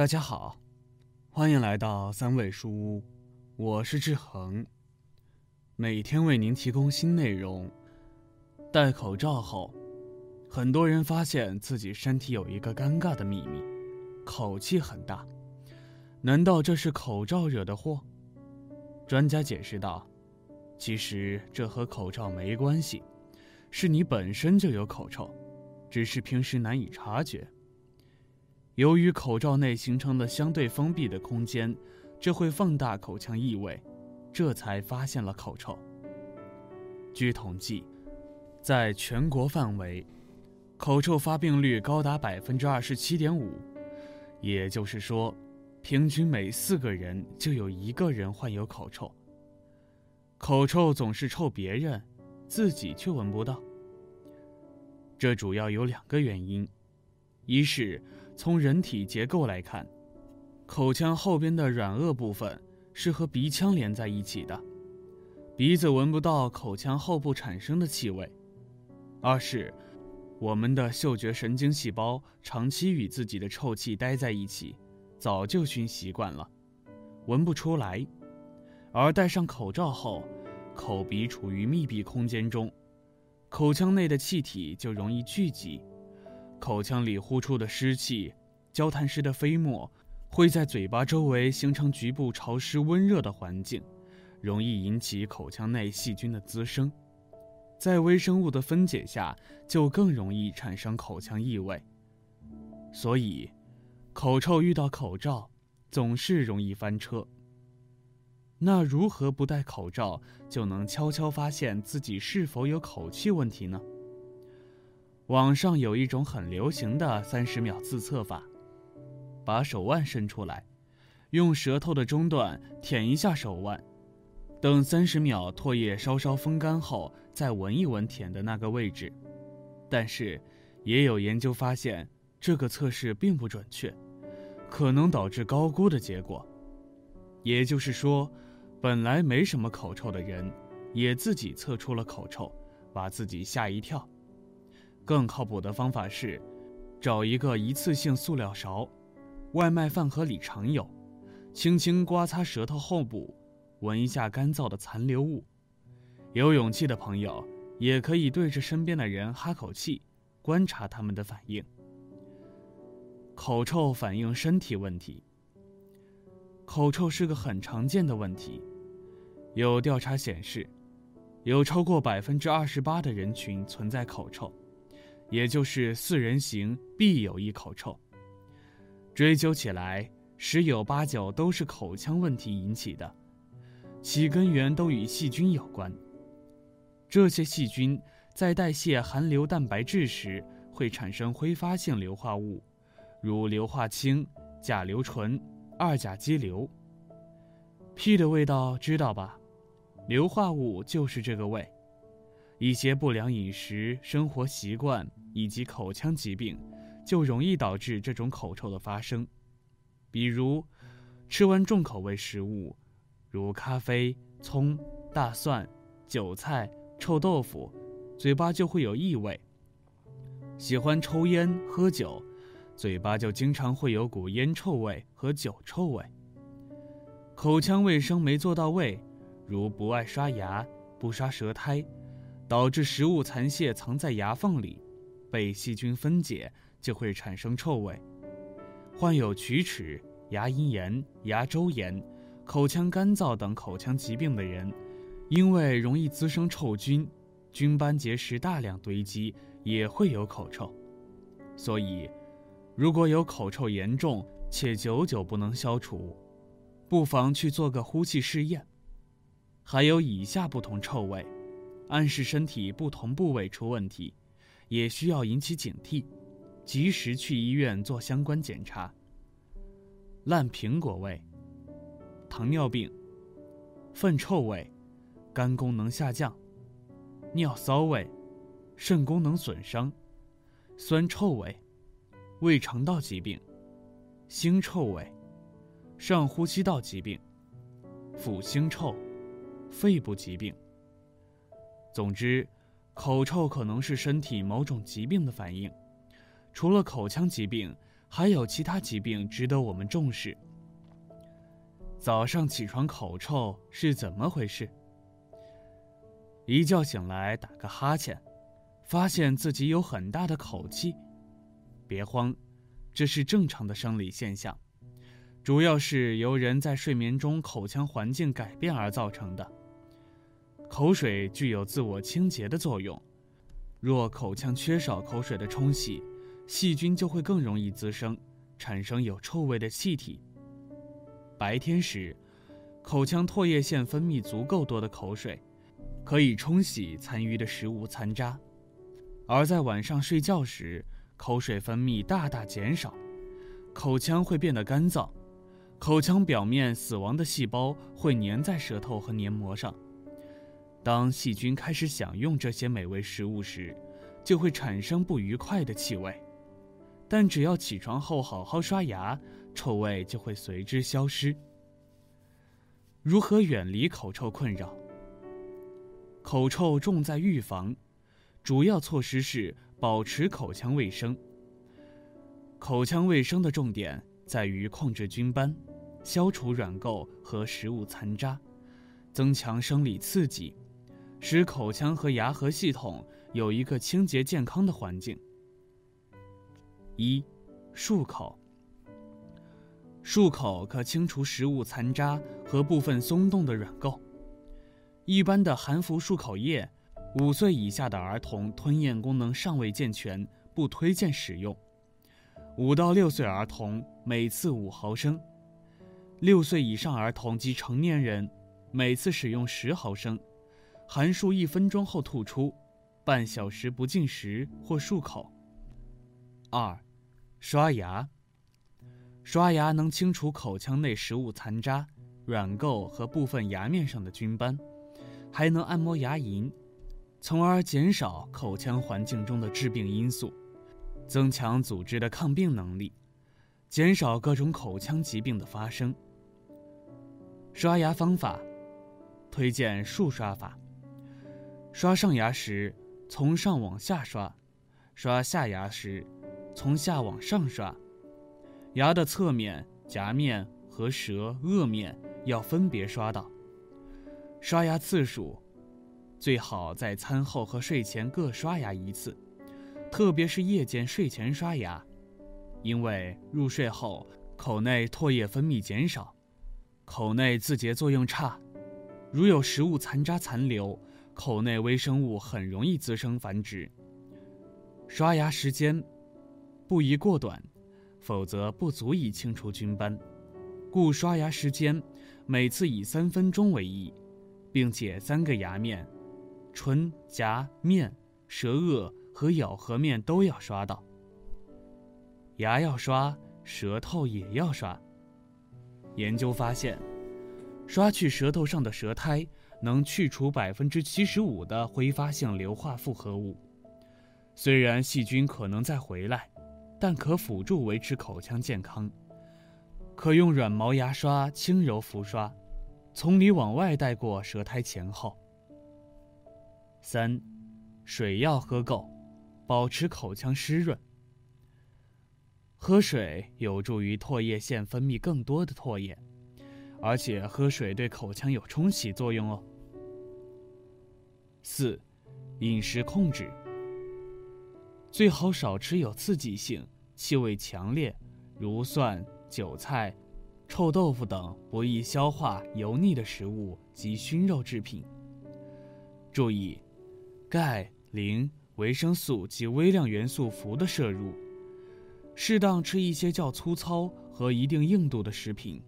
大家好，欢迎来到三味书屋，我是志恒。每天为您提供新内容。戴口罩后，很多人发现自己身体有一个尴尬的秘密，口气很大。难道这是口罩惹的祸？专家解释道：“其实这和口罩没关系，是你本身就有口臭，只是平时难以察觉。”由于口罩内形成的相对封闭的空间，这会放大口腔异味，这才发现了口臭。据统计，在全国范围，口臭发病率高达百分之二十七点五，也就是说，平均每四个人就有一个人患有口臭。口臭总是臭别人，自己却闻不到。这主要有两个原因，一是。从人体结构来看，口腔后边的软腭部分是和鼻腔连在一起的，鼻子闻不到口腔后部产生的气味；二是我们的嗅觉神经细胞长期与自己的臭气待在一起，早就熏习惯了，闻不出来。而戴上口罩后，口鼻处于密闭空间中，口腔内的气体就容易聚集。口腔里呼出的湿气，交谈时的飞沫，会在嘴巴周围形成局部潮湿温热的环境，容易引起口腔内细菌的滋生，在微生物的分解下，就更容易产生口腔异味。所以，口臭遇到口罩，总是容易翻车。那如何不戴口罩就能悄悄发现自己是否有口气问题呢？网上有一种很流行的三十秒自测法，把手腕伸出来，用舌头的中段舔一下手腕，等三十秒唾液稍稍风干后，再闻一闻舔的那个位置。但是，也有研究发现，这个测试并不准确，可能导致高估的结果。也就是说，本来没什么口臭的人，也自己测出了口臭，把自己吓一跳。更靠谱的方法是，找一个一次性塑料勺，外卖饭盒里常有，轻轻刮擦舌头后部，闻一下干燥的残留物。有勇气的朋友也可以对着身边的人哈口气，观察他们的反应。口臭反映身体问题。口臭是个很常见的问题，有调查显示，有超过百分之二十八的人群存在口臭。也就是四人行必有一口臭。追究起来，十有八九都是口腔问题引起的，其根源都与细菌有关。这些细菌在代谢含硫蛋白质时，会产生挥发性硫化物，如硫化氢、甲硫醇、二甲基硫。屁的味道知道吧？硫化物就是这个味。一些不良饮食、生活习惯。以及口腔疾病，就容易导致这种口臭的发生。比如，吃完重口味食物，如咖啡、葱、大蒜、韭菜、臭豆腐，嘴巴就会有异味。喜欢抽烟喝酒，嘴巴就经常会有股烟臭味和酒臭味。口腔卫生没做到位，如不爱刷牙、不刷舌苔，导致食物残屑藏在牙缝里。被细菌分解就会产生臭味。患有龋齿、牙龈炎、牙周炎、口腔干燥等口腔疾病的人，因为容易滋生臭菌，菌斑结石大量堆积，也会有口臭。所以，如果有口臭严重且久久不能消除，不妨去做个呼气试验。还有以下不同臭味，暗示身体不同部位出问题。也需要引起警惕，及时去医院做相关检查。烂苹果味、糖尿病、粪臭味、肝功能下降、尿骚味、肾功能损伤、酸臭味、胃肠道疾病、腥臭味、上呼吸道疾病、腐腥臭、肺部疾病。总之。口臭可能是身体某种疾病的反应，除了口腔疾病，还有其他疾病值得我们重视。早上起床口臭是怎么回事？一觉醒来打个哈欠，发现自己有很大的口气，别慌，这是正常的生理现象，主要是由人在睡眠中口腔环境改变而造成的。口水具有自我清洁的作用，若口腔缺少口水的冲洗。细菌就会更容易滋生，产生有臭味的气体。白天时，口腔唾液腺分泌足够多的口水，可以冲洗残余的食物残渣；而在晚上睡觉时，口水分泌大大减少，口腔会变得干燥，口腔表面死亡的细胞会粘在舌头和黏膜上。当细菌开始享用这些美味食物时，就会产生不愉快的气味。但只要起床后好好刷牙，臭味就会随之消失。如何远离口臭困扰？口臭重在预防，主要措施是保持口腔卫生。口腔卫生的重点在于控制菌斑，消除软垢和食物残渣，增强生理刺激，使口腔和牙颌系统有一个清洁健康的环境。一，漱口。漱口可清除食物残渣和部分松动的软垢。一般的含氟漱口液，五岁以下的儿童吞咽功能尚未健全，不推荐使用。五到六岁儿童每次五毫升，六岁以上儿童及成年人每次使用十毫升，含漱一分钟后吐出，半小时不进食或漱口。二。刷牙，刷牙能清除口腔内食物残渣、软垢和部分牙面上的菌斑，还能按摩牙龈，从而减少口腔环境中的致病因素，增强组织的抗病能力，减少各种口腔疾病的发生。刷牙方法，推荐竖刷法。刷上牙时从上往下刷，刷下牙时。从下往上刷，牙的侧面、颊面和舌颚面要分别刷到。刷牙次数最好在餐后和睡前各刷牙一次，特别是夜间睡前刷牙，因为入睡后口内唾液分泌减少，口内自洁作用差，如有食物残渣残留，口内微生物很容易滋生繁殖。刷牙时间。不宜过短，否则不足以清除菌斑。故刷牙时间每次以三分钟为宜，并且三个牙面——唇、颊面、舌腭和咬合面都要刷到。牙要刷，舌头也要刷。研究发现，刷去舌头上的舌苔，能去除百分之七十五的挥发性硫化复合物。虽然细菌可能再回来。但可辅助维持口腔健康，可用软毛牙刷轻柔拂刷，从里往外带过舌苔前后。三，水要喝够，保持口腔湿润。喝水有助于唾液腺分泌更多的唾液，而且喝水对口腔有冲洗作用哦。四，饮食控制。最好少吃有刺激性、气味强烈，如蒜、韭菜、臭豆腐等不易消化、油腻的食物及熏肉制品。注意，钙、磷、维生素及微量元素氟的摄入。适当吃一些较粗糙和一定硬度的食品，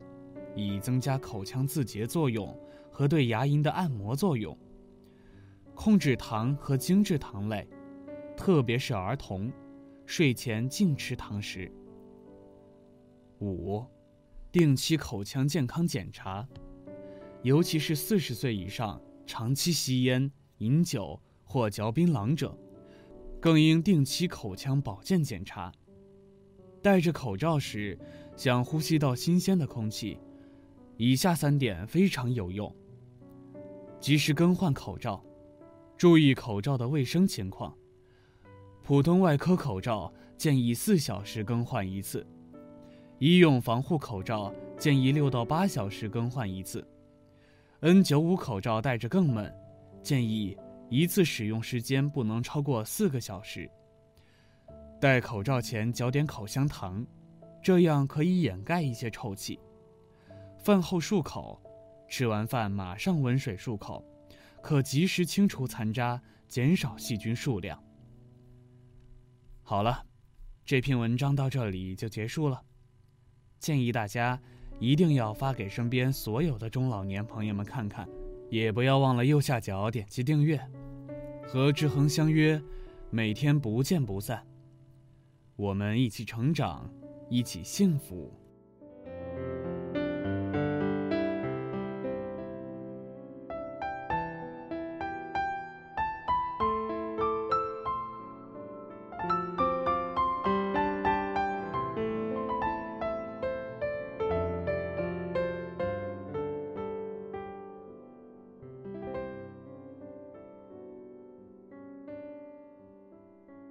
以增加口腔自洁作用和对牙龈的按摩作用。控制糖和精制糖类。特别是儿童，睡前禁吃糖食。五，定期口腔健康检查，尤其是四十岁以上长期吸烟、饮酒或嚼槟榔者，更应定期口腔保健检查。戴着口罩时，想呼吸到新鲜的空气，以下三点非常有用：及时更换口罩，注意口罩的卫生情况。普通外科口罩建议四小时更换一次。医用防护口罩建议六到八小时更换一次，N95 口罩戴着更闷，建议一次使用时间不能超过四个小时。戴口罩前嚼点口香糖，这样可以掩盖一些臭气。饭后漱口，吃完饭马上温水漱口，可及时清除残渣，减少细菌数量。好了，这篇文章到这里就结束了。建议大家一定要发给身边所有的中老年朋友们看看，也不要忘了右下角点击订阅。和志恒相约，每天不见不散。我们一起成长，一起幸福。